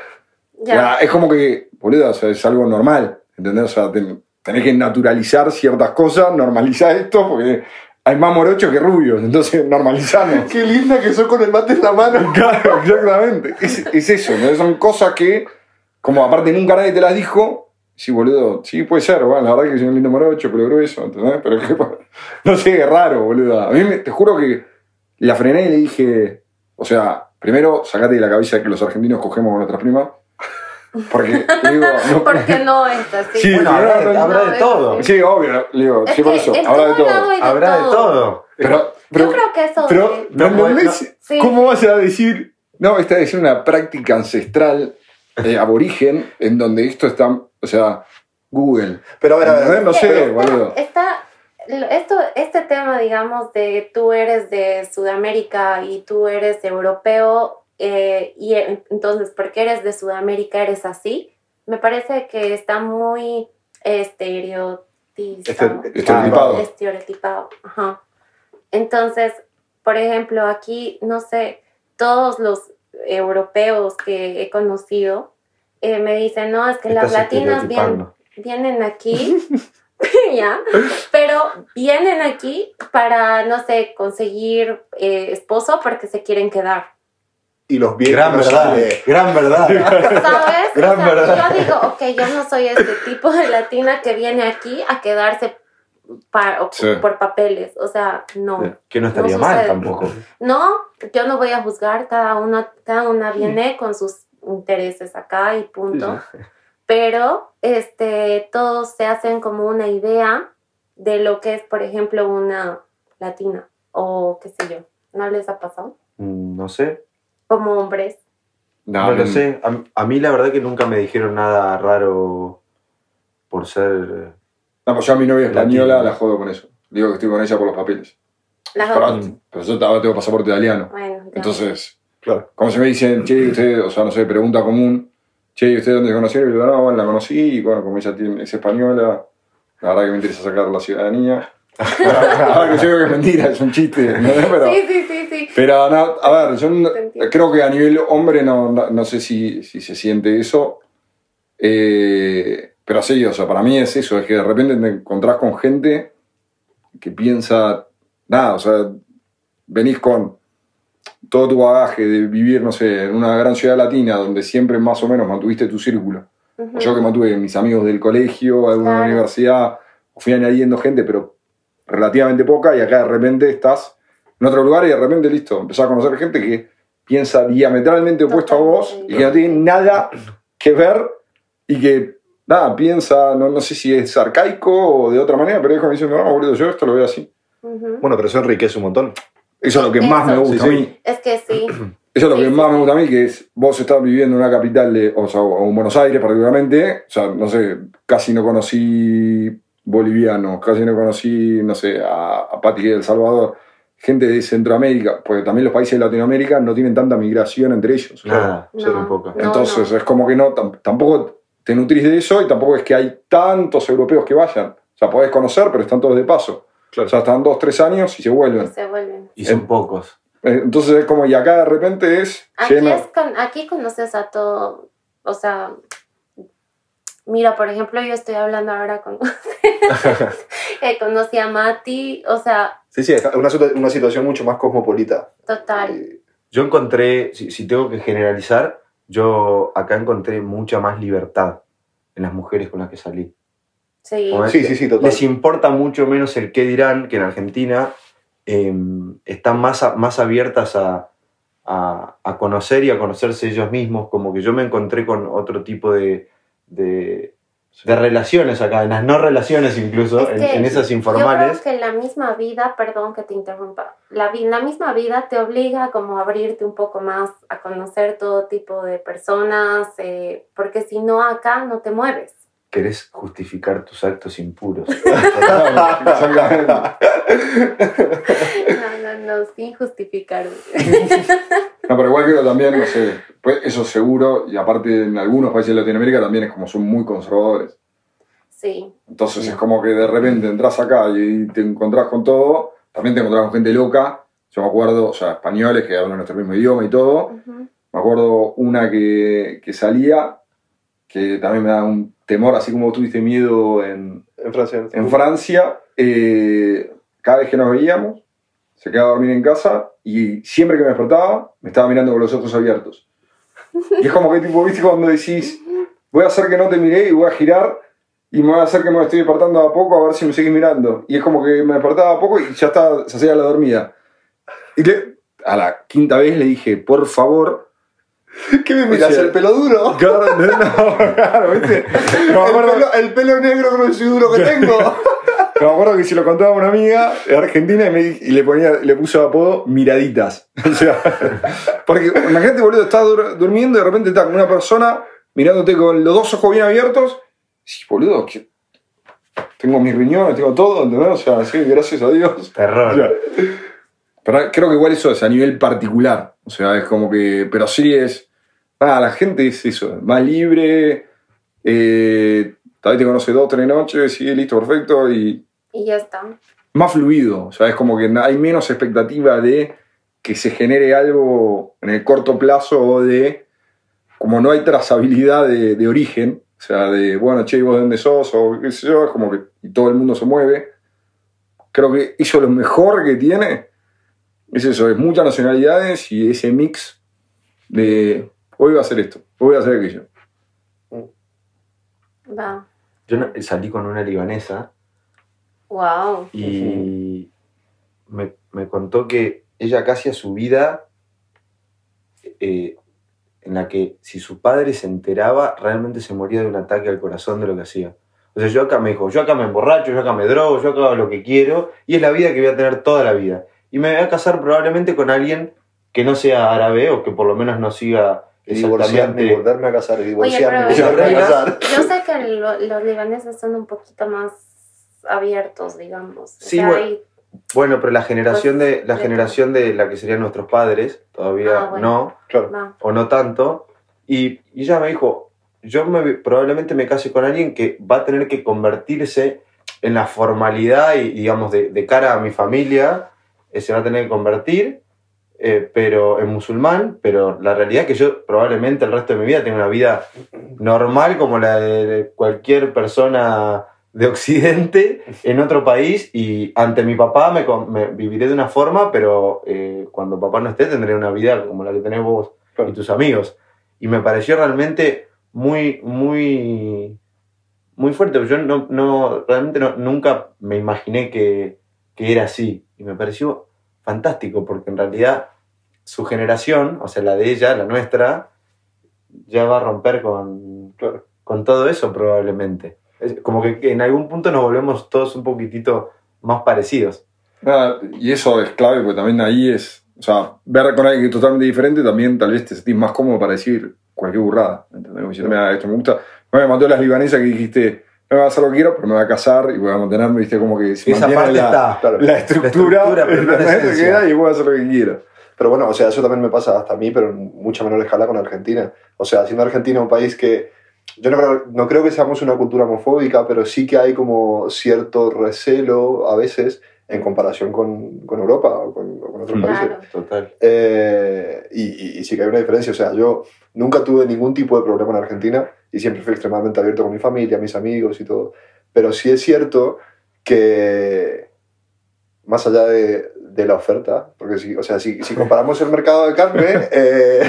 Ya. Ya, es como que, boludo, o sea, es algo normal, ¿entendés? O sea, ten- tenés que naturalizar ciertas cosas, normalizar esto, porque hay más morochos que rubios, entonces normalizamos. *laughs* Qué linda que sos con el mate en la mano. *laughs* Claro, exactamente. Es, es eso. Son cosas que, como aparte nunca nadie te las dijo, sí, boludo, sí, puede ser, bueno, la verdad que soy un lindo morocho, pero grueso, ¿entendés? Pero *laughs* que, no sé, es raro, boludo. A mí me- te juro que la frené y le dije, o sea, primero, sacate de la cabeza que los argentinos cogemos con nuestras primas. Porque, digo, no, *laughs* Porque no es así. Sí, Bueno, habrá de, habrá de No, todo. es- Sí, obvio, digo, Es sí, por que eso, habrá de todo todo. de Habrá de todo. todo. Pero, pero, Yo creo que eso pero, de- ¿no No? Sí. ¿Cómo vas a decir? No, esta es una práctica ancestral eh, aborigen en donde esto está, o sea, Google. Pero a ver, a ver. No sé, Está- boludo. Está, esto, este tema, digamos, de tú eres de Sudamérica y tú eres europeo, eh, y en- entonces, porque eres de Sudamérica, eres así, me parece que está muy estereotizado. Este- Estereotipado. Estereotipado, ajá. Entonces, por ejemplo, aquí, no sé, todos los europeos que he conocido eh, me dicen, no, es que las latinas vienen, vienen aquí, *laughs* *laughs* ya, pero vienen aquí para, no sé, conseguir eh, esposo porque se quieren quedar. Y los bien Gran verdad. Gran verdad. *laughs* ¿Sabes? Gran O sea, verdad. Yo digo, ok, yo no soy este tipo de latina que viene aquí a quedarse pa- o- Sí. por papeles. O sea, no. Que no estaría No mal tampoco. No, yo no voy a juzgar, cada una, cada una viene con sus intereses acá y punto. Pero este, todos se hacen como una idea de lo que es, por ejemplo, una latina o qué sé yo. ¿No les ha pasado? Mm, No sé. Como hombres. No, lo sé. A, a mí la verdad que nunca me dijeron nada raro por ser... No, pues yo a mi novia española Latino. la jodo con eso. Digo que estoy con ella por los papeles. Las Pero, otras. pero yo ahora tengo pasaporte italiano. Bueno, ya. Entonces, Claro. como se me dicen, che, usted, o sea, no sé, pregunta común, che, ¿y usted dónde se conocieron? Y yo digo, no, bueno, la conocí, y bueno, como ella tiene, es española, la verdad que me interesa sacar la ciudadanía. *laughs* verdad que yo digo que es mentira, es un chiste, ¿entendés? Pero, Sí, sí, sí, sí. pero no, a ver, yo no- creo que a nivel hombre no, no, no sé si, si se siente eso. Eh, pero sí, o sea, para mí es eso, es que de repente te encontrás con gente que piensa, nada, o sea, venís con, todo tu bagaje de vivir, no sé, en una gran ciudad latina donde siempre más o menos mantuviste tu círculo. Ujú. Yo que mantuve mis amigos del colegio, alguna Claro. universidad, fui añadiendo gente, pero relativamente poca, y acá de repente estás en otro lugar y de repente, listo, empezás a conocer gente que piensa diametralmente opuesto a vos Totalmente. y que no tiene nada que ver y que, nada, piensa, no, no sé si es arcaico o de otra manera, pero es como diciendo, no, boludo, yo esto lo veo así. Bueno, pero eso enriquece un montón. Eso es lo que más me gusta Sí, a sí. mí. Es que sí. *clears throat* Eso es lo Sí, que sí, más me gusta a mí, que es vos estás viviendo en una capital, de, o sea, o en Buenos Aires particularmente, o sea, no sé, casi no conocí bolivianos, casi no conocí, no sé, a, a Pati de El Salvador, gente de Centroamérica, porque también los países de Latinoamérica no tienen tanta migración entre ellos. Nada, No. un poco. No, Entonces no. es como que no, tam- tampoco te nutrís de eso y tampoco es que hay tantos europeos que vayan. O sea, podés conocer, pero están todos de paso. Claro. O sea, están dos, tres años y se Y vuelven. se vuelven. Y son Eh, pocos. Eh, Entonces es como, y acá de repente es Aquí, lleno. es con, aquí conoces a todo, o sea, mira, por ejemplo, yo estoy hablando ahora con *laughs* *laughs* Eh, conocí a Mati, o sea, Sí, sí, es una, una situación mucho más cosmopolita. total. Eh, Yo encontré, si, si tengo que generalizar, yo acá encontré mucha más libertad en las mujeres con las que salí. Sí, Como Sí, sí, sí, total. Les importa mucho menos el qué dirán que en Argentina eh, están más, a- más abiertas a, a- a conocer y a conocerse ellos mismos. Como que yo me encontré con otro tipo de, de, de relaciones acá, en las no relaciones incluso, Es en, que en esas Yo informales. creo que la misma vida, perdón que te interrumpa, la, la misma vida te obliga como a abrirte un poco más, a conocer todo tipo de personas, eh, porque si no acá no te mueves. Querés justificar tus actos impuros. *laughs* No, no, no, sin justificar. *laughs* No, pero igual creo también, no sé, pues eso seguro, y aparte en algunos países de Latinoamérica también es como son muy conservadores. Sí, Entonces es como que de repente entras acá y te encontrás con todo, también te encontrás con gente loca. Yo me acuerdo, o sea, españoles que hablan nuestro mismo idioma y todo. ujú, Me acuerdo una que, que salía, que también me da un temor, así como tuviste miedo en, En Francia. en Francia, eh, cada vez que nos veíamos, se quedaba a dormir en casa y siempre que me despertaba, me estaba mirando con los ojos abiertos. Y es como que tipo, viste, cuando decís, voy a hacer que no te miré y voy a girar y me voy a hacer que me estoy despertando a poco a ver si me sigues mirando. Y es como que me despertaba a poco y ya está, se hacía la dormida. Y le- a la quinta vez le dije, por favor, *laughs* ¿Qué me miras? O sea, ¿El *laughs* pelo duro? *laughs* Claro, no, no, claro, ¿viste? El pelo, el pelo negro grueso y duro que tengo. Me acuerdo que se lo contaba a una amiga de Argentina y, me, di- y le, ponía, le puso apodo miraditas. *laughs* O sea, porque imagínate, boludo, estás dur- durmiendo y de repente está con una persona mirándote con los dos ojos bien abiertos. Y boludo, que tengo mis riñones, tengo todo, ¿entendés? O sea, sí, gracias a Dios. O Terror. sea, pero creo que igual eso es a nivel particular. O sea, es como que. Pero sí es. Nada, la gente es eso, más libre. Eh, tal vez te conoce dos, tres noches, sí, listo, perfecto. Y y ya está. más fluido. O sea, es como que hay menos expectativa de que se genere algo en el corto plazo o de. Como no hay trazabilidad de, de origen. O sea, de, bueno, che, ¿y vos de dónde sos? O qué sé yo, es como que y todo el mundo se mueve. Creo que eso es lo mejor que tiene es eso, es muchas nacionalidades y ese mix de hoy voy a hacer esto, hoy voy a hacer aquello. Va. Yo salí con una libanesa Wow. y me, me contó que ella casi a su vida eh, en la que si su padre se enteraba realmente se moría de un ataque al corazón de lo que hacía. O sea, yo acá me dijo, yo acá me emborracho, yo acá me drogo, yo acá hago lo que quiero y es la vida que voy a tener toda la vida. Y me voy a casar probablemente con alguien que no sea árabe o que por lo menos no siga divorciarme, volverme a casar, divorciarme, volverme a casar. Yo sé que lo- los libaneses son un poquito más abiertos, digamos. O Sí, sea, bueno. hay- Bueno, pero la generación Pues, de la de generación de la que serían nuestros padres todavía Ah, bueno. no. Claro. o no tanto. Y, y ella me dijo, yo me- probablemente me case con alguien que va a tener que convertirse en la formalidad y, digamos, de, de cara a mi familia, eh, se va a tener que convertir, eh, pero en musulmán, pero la realidad es que yo probablemente el resto de mi vida tenga una vida normal como la de cualquier persona de Occidente en otro país y ante mi papá me, viviré de una forma, pero eh, cuando papá no esté tendré una vida como la que tenés vos Claro. y tus amigos. Y me pareció realmente muy, muy, muy fuerte. Yo no, no, realmente no- nunca me imaginé que, que era así. Y me pareció fantástico porque en realidad su generación, o sea, la de ella, la nuestra, ya va a romper con, con todo eso probablemente. Es como que en algún punto nos volvemos todos un poquitito más parecidos. Nada, y eso es clave, porque también ahí es, o sea, ver con alguien totalmente diferente también tal vez te sentís más cómodo para decir cualquier burrada. ¿entendés? Como diciendo, "Mira, esto me gusta. Me mató las libanesas que dijiste, no me va a hacer lo que quiero, pero me va a casar y voy a mantenerme, viste, como que se Esa parte la, está. Claro. la estructura, estructura, pero no la. Que queda y voy a hacer lo que quiero. Pero bueno, o sea, eso también me pasa hasta a mí, pero en mucha menor escala con Argentina. O sea, siendo Argentina un país que yo no creo, no creo que seamos una cultura homofóbica, pero sí que hay como cierto recelo a veces en comparación con, con Europa o con, o con otros Mm. países. Claro. Total. Eh, y, y- y sí que hay una diferencia. O sea, yo nunca tuve ningún tipo de problema en Argentina y siempre fui extremadamente abierto con mi familia, mis amigos y todo. Pero sí es cierto que más allá de, de la oferta, porque si, o sea, si, si comparamos el mercado de carne, *laughs* eh,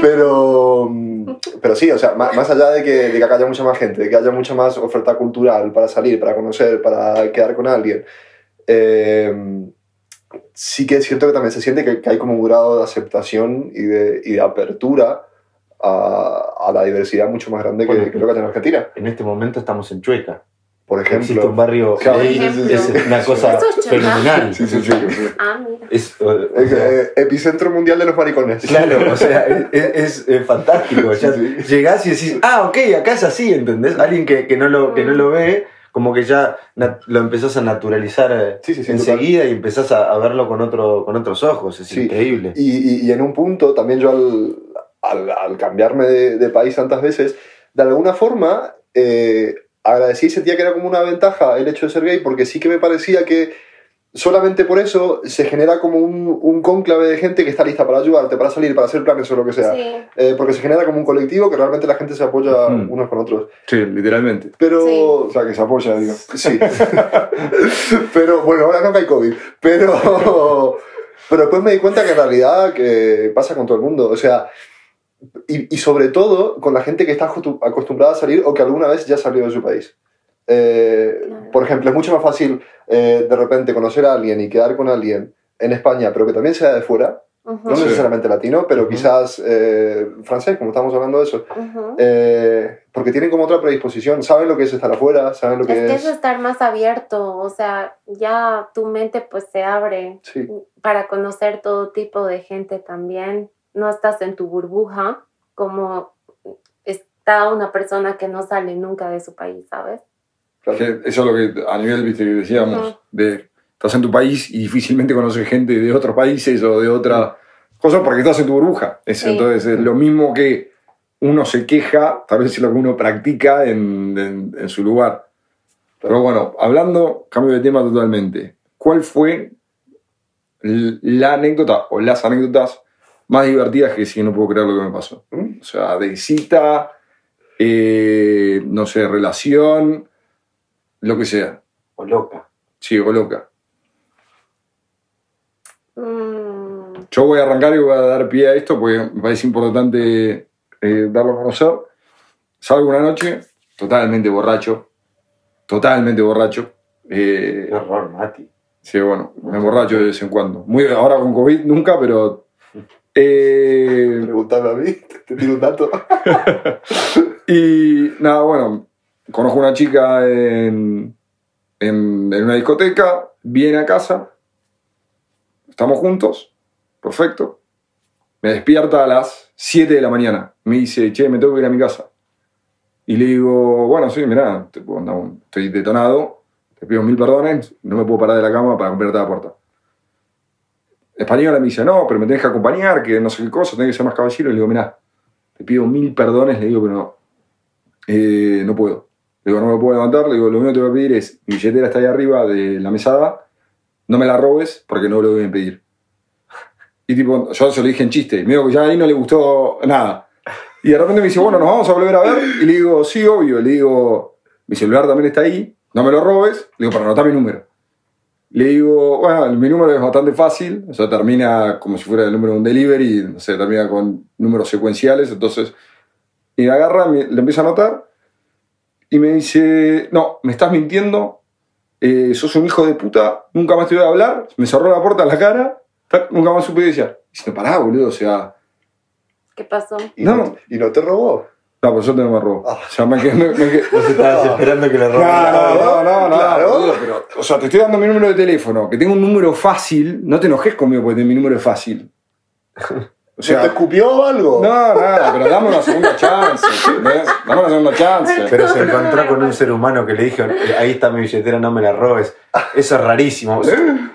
pero, pero sí, o sea, más, allá de que, de que haya mucha más gente, de que haya mucha más oferta cultural para salir, para conocer, para quedar con alguien, eh, sí que es cierto que también se siente que, que hay como un grado de aceptación y de, y de apertura a, a la diversidad mucho más grande que, Bueno. que lo que hay en Argentina. En este momento estamos en Chueca. Por Existe un ejemplo, barrio gay, es una cosa es fenomenal. Sí, sí, sí, sí. Ah, mira. Es, o- o eh, eh, epicentro mundial de los maricones. Claro, o sea, es, es- es fantástico. Ya Sí, Llegás y decís, ah, ok, acá es así, ¿entendés? Alguien que, que no, lo, que no lo ve, como que ya lo empezás a naturalizar eh, Sí, sí, sí, enseguida y empezás a, a verlo con, otro, con otros ojos. Es Sí. increíble. Y, y- y en un punto, también yo al, al- al cambiarme de, de país tantas veces, de alguna forma eh, agradecí y sentía que era como una ventaja el hecho de ser gay, porque sí que me parecía que solamente por eso se genera como un, un cónclave de gente que está lista para ayudarte, para salir, para hacer planes o lo que sea. Sí. Eh, porque se genera como un colectivo que realmente la gente se apoya Ujú. unos con otros. Sí, literalmente. Pero... Sí. O sea, que se apoya, digo. Sí. *laughs* pero bueno, ahora no que hay COVID. Pero, *laughs* pero después me di cuenta que en realidad que pasa con todo el mundo. O sea, y, y sobre todo con la gente que está acostu- acostumbrada a salir o que alguna vez ya salió de su país. Eh, Claro. Por ejemplo, es mucho más fácil eh, de repente conocer a alguien y quedar con alguien en España, pero que también sea de fuera, no Sí. necesariamente latino, pero quizás eh, francés, como estamos hablando de eso. Eh, porque tienen como otra predisposición, saben lo que es estar afuera, saben lo Es que que es... es estar más abierto, o sea, ya tu mente pues se abre Sí. para conocer todo tipo de gente también. No estás en tu burbuja como está una persona que no sale nunca de su país, ¿sabes? Eso es lo que a nivel, viste, que decíamos, de estás en tu país y difícilmente conoces gente de otros países o de otra cosa porque estás en tu burbuja. Es, Sí. Entonces es lo mismo que uno se queja, tal vez es lo que uno practica en, en- en su lugar. Pero bueno, hablando, cambio de tema totalmente. ¿Cuál fue la anécdota o las anécdotas más divertidas que sí no puedo creer lo que me pasó? ¿Mm? O sea, de cita, eh, no sé, relación, lo que sea. O loca. Sí, o loca. Mm, Yo voy a arrancar y voy a dar pie a esto porque me parece importante eh, darlo a conocer. Salgo una noche totalmente borracho. Totalmente borracho. Eh, Qué horror, Mati. sí, bueno, me emborracho de vez en cuando. Muy, ahora con COVID nunca, pero. Eh, a mí, te, tiro un dato. *laughs* Y nada, bueno, conozco una chica en, en, en una discoteca, viene a casa, estamos juntos, perfecto. Me despierta a las 7 de la mañana, me dice, che, me tengo que ir a mi casa. Y le digo, bueno, sí, mirá, te puedo andar un- estoy detonado, te pido mil perdones, no me puedo parar de la cama para comprarte la puerta. Española me dice, no, pero me tenés que acompañar, que no sé qué cosa, tenés que ser más caballero. Y le digo, mirá, te pido mil perdones, le digo, pero no, eh, no puedo. Le digo, no me puedo levantar, le digo, lo único que te voy a pedir es, mi billetera está ahí arriba de la mesada, no me la robes porque no lo voy a impedir. *laughs* Y tipo, yo se lo dije en chiste, y me digo que ya ahí no le gustó nada. Y de repente me dice, bueno, nos vamos a volver a ver. Y le digo, sí, obvio. Le digo, mi celular también está ahí, no me lo robes, le digo, para anotar mi número. Le digo, bueno, mi número es bastante fácil, o sea, termina como si fuera el número de un delivery, no sé, termina con números secuenciales, entonces, y agarra, me- le empieza a anotar, y me dice, no, me estás mintiendo, eh, sos un hijo de puta, nunca más te voy a hablar, me cerró la puerta en la cara, tac, nunca más supe decir. Y se me pará, boludo, o sea, ¿Qué pasó? ¿Y No. no, ¿Y no te robó? No, por suerte no me robó. Ah. O sea, me quedé- me- me quedé- *laughs* Vos estabas esperando que le No, robaran. no, no, no, no, Claro. pero, o sea, te estoy dando mi número de teléfono, que tengo un número fácil, no te enojes conmigo porque mi número es fácil. *laughs* O ¿Se te sea, escupió o algo? no, nada, pero dame una segunda chance, ¿entendés? *laughs* Dame una segunda chance. Pero se encontró con un ser humano que le dijo, ahí está mi billetera, no me la robes. Eso es rarísimo.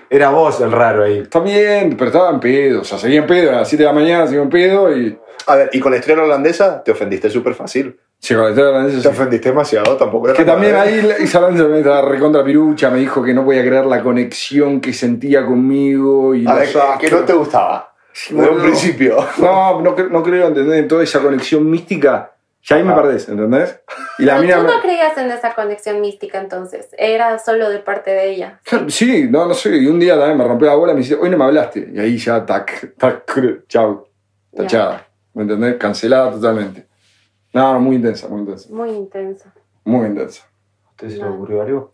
Era vos el raro ahí. Está bien, pero estaba en pedo, o sea, seguía en pedo, a las 7 de la mañana seguía en pedo y... A ver, y con la estrella holandesa te ofendiste súper fácil. Sí, con la historia holandesa, Te sí. ofendiste demasiado, tampoco era Que también ahí ¿eh? Isabel se me recontra pirucha, me dijo que no podía creer la conexión que sentía conmigo y A ver, los que- que no te gustaba. Sí, Desde un boludo. principio. No, no, no creo entender toda esa conexión mística. Ya ahí me Ah. perdés, ¿entendés? Y la mina. tú no creías en esa conexión mística entonces, era solo de parte de ella. *laughs* Sí, no, no sé. Y un día también me rompió la bola y me dice, hoy no me hablaste. Y ahí ya, tac, tac, chau. Ya. Tachada. ¿Me entendés? Cancelada totalmente. No, no, muy intensa, muy intensa. Muy intensa. Muy intensa. ¿A usted se le ocurrió algo?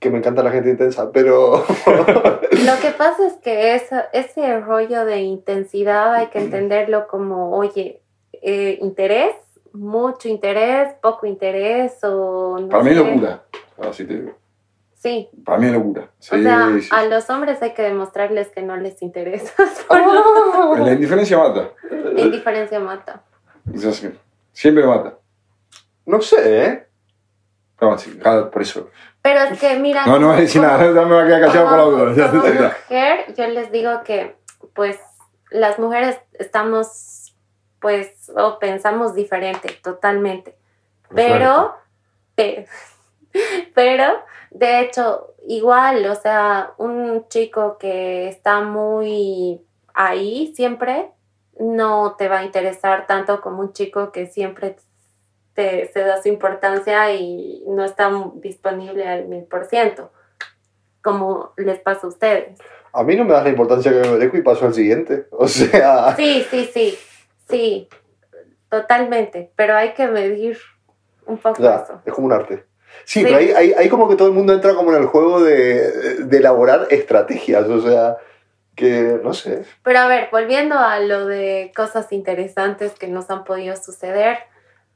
Que me encanta la gente intensa, pero. *laughs* Lo que pasa es que esa- ese rollo de intensidad hay que entenderlo como, oye, eh, interés, mucho interés, poco interés o no Para mí sé. locura. Así te digo. Sí, Para mí es locura. Sí, o sea, sí. a los hombres hay que demostrarles que no les interesa. *laughs* La indiferencia mata. La indiferencia mata. Es así. Siempre mata. no sé, ¿eh? No, sí, por eso. Pero es que, mira. No, no voy a decir nada, *laughs* no me va a quedar callado por la como- *laughs* mujer, yo les digo que, pues, las mujeres estamos, pues, o pensamos diferente, totalmente. Pero, pe- pero, de hecho, igual, o sea, un chico que está muy ahí siempre, no te va a interesar tanto como un chico que siempre te, se da su importancia y no está disponible al mil por ciento, como les pasa a ustedes. A mí no me das la importancia que me merezco y paso al siguiente. *laughs* O sea. Sí, sí, sí, sí, totalmente, pero hay que medir un poco Ya, eso. es como un arte. Sí, Sí. pero ahí, ahí, ahí como que todo el mundo entra como en el juego de, de elaborar estrategias, o sea, que no sé. Pero a ver, volviendo a lo de cosas interesantes que nos han podido suceder,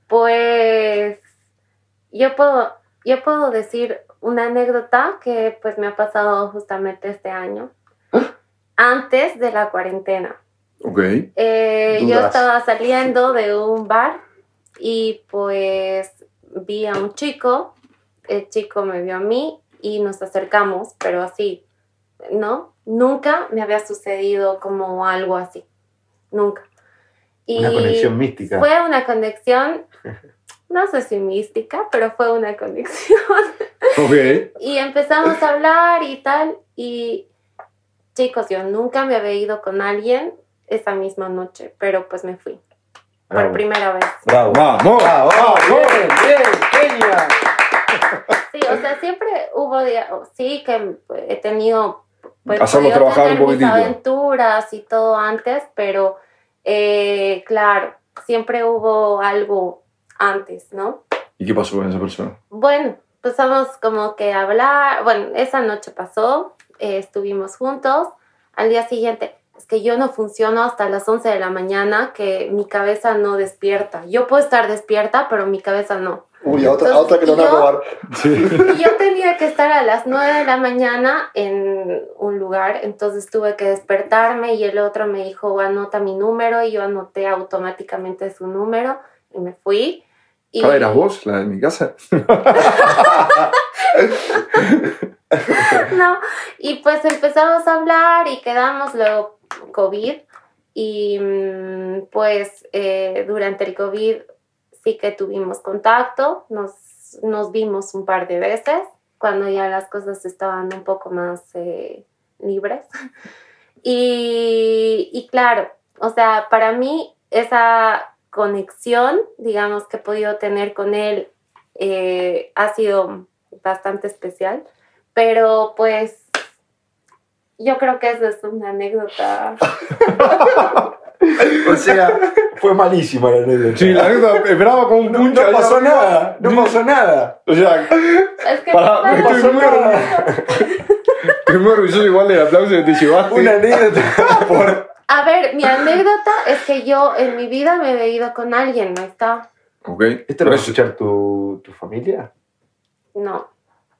pues yo puedo, yo puedo decir una anécdota que pues me ha pasado justamente este año, antes de la cuarentena. Ok. Eh, yo estaba saliendo de un bar y pues vi a un chico, el chico me vio a mí y nos acercamos, pero así, ¿no? Nunca me había sucedido como algo así, nunca. Y Una conexión mística. Fue una conexión, no sé si mística, pero fue una conexión. *laughs* Ok. Y empezamos a hablar y tal. Y chicos, yo nunca me había ido con alguien esa misma noche, pero pues me fui por Bravo. primera vez. Bravo. Vamos. Bravo, bien, bien, genia. Sí, o sea, siempre hubo, dia- sí, que he tenido, pues, Hacerlo trabajar un aventuras y todo antes, pero eh, claro, siempre hubo algo antes, ¿no? ¿Y qué pasó con esa persona? Bueno, empezamos como que a hablar, bueno, esa noche pasó, eh, estuvimos juntos, al día siguiente, es que yo no funciono hasta las 11 de la mañana, que mi cabeza no despierta. Yo puedo estar despierta, pero mi cabeza no. Uy, a otra, a otra que te van a robar. Y *laughs* yo tenía que estar a las 9 de la mañana en un lugar, entonces tuve que despertarme y el otro me dijo, anota mi número y yo anoté automáticamente su número y me fui. Y ¿Ah, eras vos, la de mi casa? *laughs* No, y pues empezamos a hablar y quedamos luego COVID y mm, pues eh, durante el COVID que tuvimos contacto, nos, nos vimos un par de veces cuando ya las cosas estaban un poco más eh, libres. *laughs* Y, claro, o sea, para mí esa conexión, digamos, que he podido tener con él eh, ha sido bastante especial. Pero pues yo creo que esa es una anécdota. *laughs* O sea, fue malísima la anécdota. Sí, la anécdota esperaba con un No, no pasó nada, no pasó nada. O sea, Es que Pará, no me pasó *laughs* estoy muy nada. estoy muy orgulloso igual del aplauso que te llevaste. Una anécdota *laughs* por... A ver, mi anécdota es que yo en mi vida me he ido con alguien, ¿no está? Ok. ¿Esto lo va a escuchar tu, tu familia? No.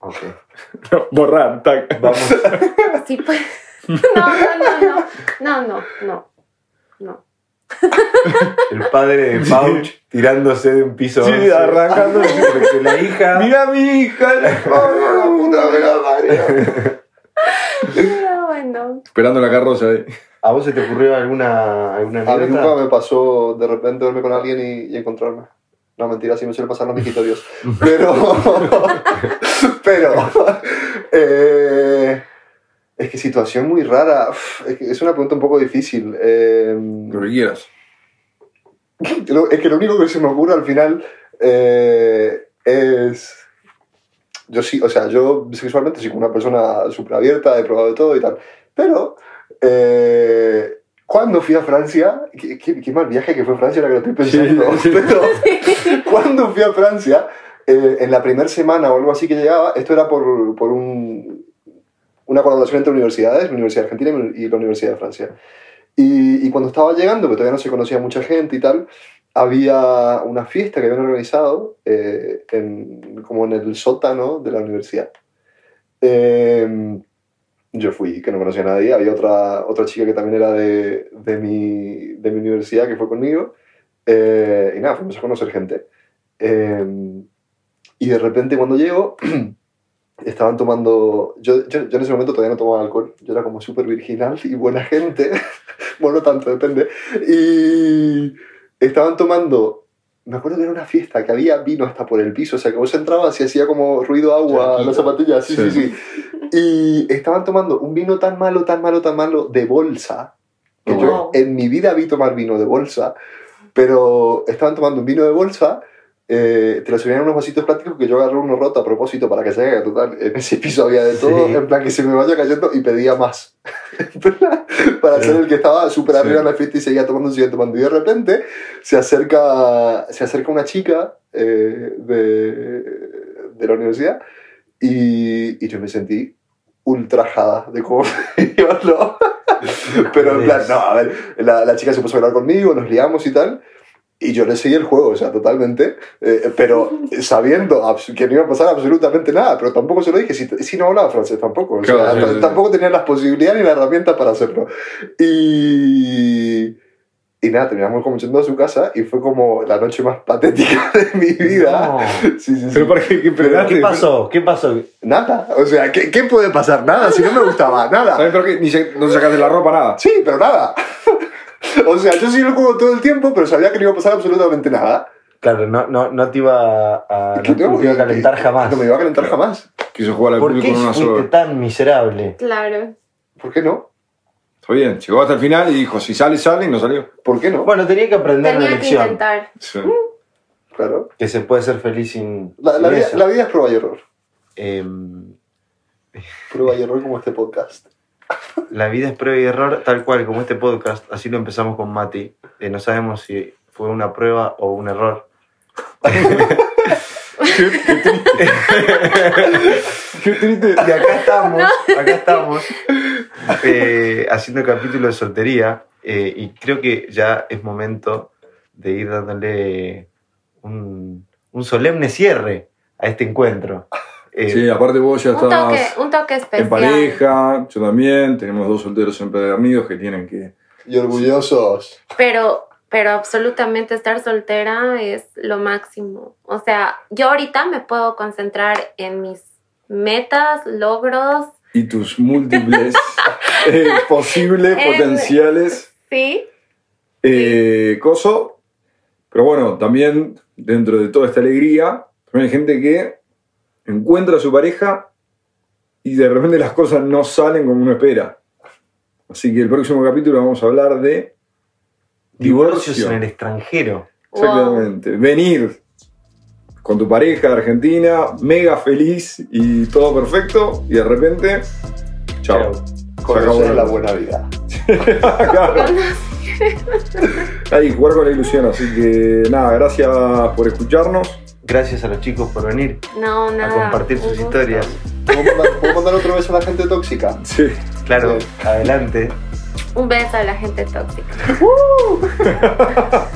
Ok. *laughs* Borrar, tac. Vamos. Sí, pues. No, no, no, no. No, no, no. No. El padre de Pouch tirándose de un piso. Sí, 11. arrancando. *laughs* Porque la hija. Mira mi hija. ¡Oh, la *laughs* puta de la madre! Pero bueno. Esperando la carroza ahí. ¿A vos se te ocurrió alguna, alguna A mí nunca me pasó de repente verme con alguien y, y encontrarme. No, mentira, sí me suele pasar, no me quito Dios. *laughs* Pero. pero. eh, es que situación muy rara. Uf, Es, que es una pregunta un poco difícil. Eh, Lo que quieras. *laughs* es que lo único que se me ocurre al final eh, es. Yo sí, o sea, yo sexualmente soy una persona súper abierta, he probado de todo y tal. Pero. Eh, cuando fui a Francia, qué, qué- qué mal viaje que fue Francia, ahora que lo estoy pensando. Sí, *laughs* sí. Pero *laughs* cuando fui a Francia, eh, en la primera semana o algo así que llegaba, esto era por, por un, una colaboración entre universidades, la Universidad Argentina y la Universidad de Francia. Y, cuando estaba llegando, que todavía no se conocía mucha gente y tal, había una fiesta que habían organizado eh, en, como en el sótano de la universidad. Eh, yo fui, que no conocía a nadie. Había otra, otra chica que también era de, de, mi, de mi universidad que fue conmigo. Eh, y nada, fuimos a conocer gente. Eh, y de repente cuando llego, *clears throat* estaban tomando... Yo, yo, yo en ese momento todavía no tomaba alcohol. Yo era como súper virginal y buena gente. *laughs* bueno, no tanto, depende. Y estaban tomando... Me acuerdo que era una fiesta, que había vino hasta por el piso. O sea, que vos entrabas y hacía como ruido agua en Charquito. las zapatillas. Sí, sí, Sí. sí. Y estaban tomando un vino tan malo, tan malo, tan malo de bolsa. Que yo Wow. en mi vida vi tomar vino de bolsa. Pero estaban tomando un vino de bolsa. Eh, te lo servían en unos vasitos plásticos que yo agarré uno roto a propósito para que se haga total. En ese piso había de todo, Sí. en plan que se me vaya cayendo y pedía más. *laughs* para ser el que estaba súper Sí. arriba en la fiesta y seguía tomando, seguía tomando. Y de repente se acerca, se acerca una chica eh, de, de la universidad y, y yo me sentí ultrajada de cómo *laughs* me iba, ¿no? *laughs* Pero en plan, no, a ver, la, la chica se puso a hablar conmigo, nos liamos y tal. Y yo le seguí el juego, o sea, totalmente. eh, pero *laughs* sabiendo que no iba a pasar absolutamente nada. Pero tampoco se lo dije, si, si no hablaba francés tampoco. O sea, Claro, sí, sí. tampoco tenía las posibilidades ni la herramienta para hacerlo. Y. Y nada, terminamos como yendo a su casa y fue como la noche más patética *laughs* de mi vida. No. Sí, sí, sí. Pero para qué, qué frenaste? ¿Qué pasó? ¿Qué pasó? Nada. O sea, ¿qué, qué puede pasar? Nada, si no me gustaba, nada. ¿Sabes por qué? Ni se- no te sacaste la ropa, nada. Sí, pero nada. *laughs* o sea, yo seguí el juego todo el tiempo, pero sabía que no iba a pasar absolutamente nada. Claro, no, no, no te iba a, Que no te iba a calentar que- jamás. No me iba a calentar jamás. Quiso jugar al ¿Por público con una sola. tan miserable? Claro. ¿Por qué no? Está bien, llegó hasta el final y dijo, si sale, sale y no salió. ¿Por qué no? Bueno, tenía que aprender la Tenía que lección. intentar. Sí. Claro. Que se puede ser feliz sin, La, la sin vida, la vida es prueba y error. Em, Prueba y error como este podcast. La vida es prueba y error, tal cual como este podcast. Así lo empezamos con Mati. Eh, no sabemos si fue una prueba o un error. Qué triste. Y acá estamos, acá estamos, eh, haciendo el capítulo de soltería. eh, y creo que ya es momento de ir dándole un, un solemne cierre a este encuentro. Eh, Sí, aparte vos ya Un toque, estás un toque especial. en pareja, yo también, tenemos dos solteros amigos que tienen que... Y orgullosos. Pero, pero absolutamente estar soltera es lo máximo. O sea, yo ahorita me puedo concentrar en mis metas, logros, Y tus múltiples *laughs* eh, posibles, En- potenciales ¿sí? eh, coso. Pero bueno, también dentro de toda esta alegría, también hay gente que encuentra a su pareja y de repente las cosas no salen como uno espera. Así que el próximo capítulo vamos a hablar de divorcios divorcio. en el extranjero. Wow. Exactamente. Venir con tu pareja de Argentina, mega feliz y todo perfecto, y de repente, chao. Se acabó Conocer la buena vida. *laughs* Claro. Hay que jugar con la ilusión, así que nada, gracias por escucharnos. Gracias a los chicos por venir No, a nada. compartir un sus gusto. historias. ¿Puedo mandar, puedo mandar otro beso a la gente tóxica? *laughs* Sí. Claro, Sí. adelante. Un beso a la gente tóxica. *laughs*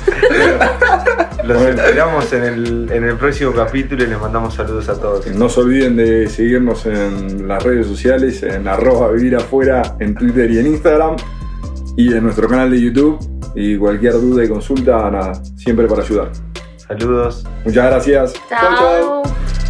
Los esperamos en el, en el próximo capítulo y les mandamos saludos a todos. No se olviden de seguirnos en las redes sociales, en arroba vivir afuera, en Twitter y en Instagram, y en nuestro canal de YouTube. Y cualquier duda y consulta, nada, siempre para ayudar. Saludos. Muchas gracias. Chao, chao. Chao.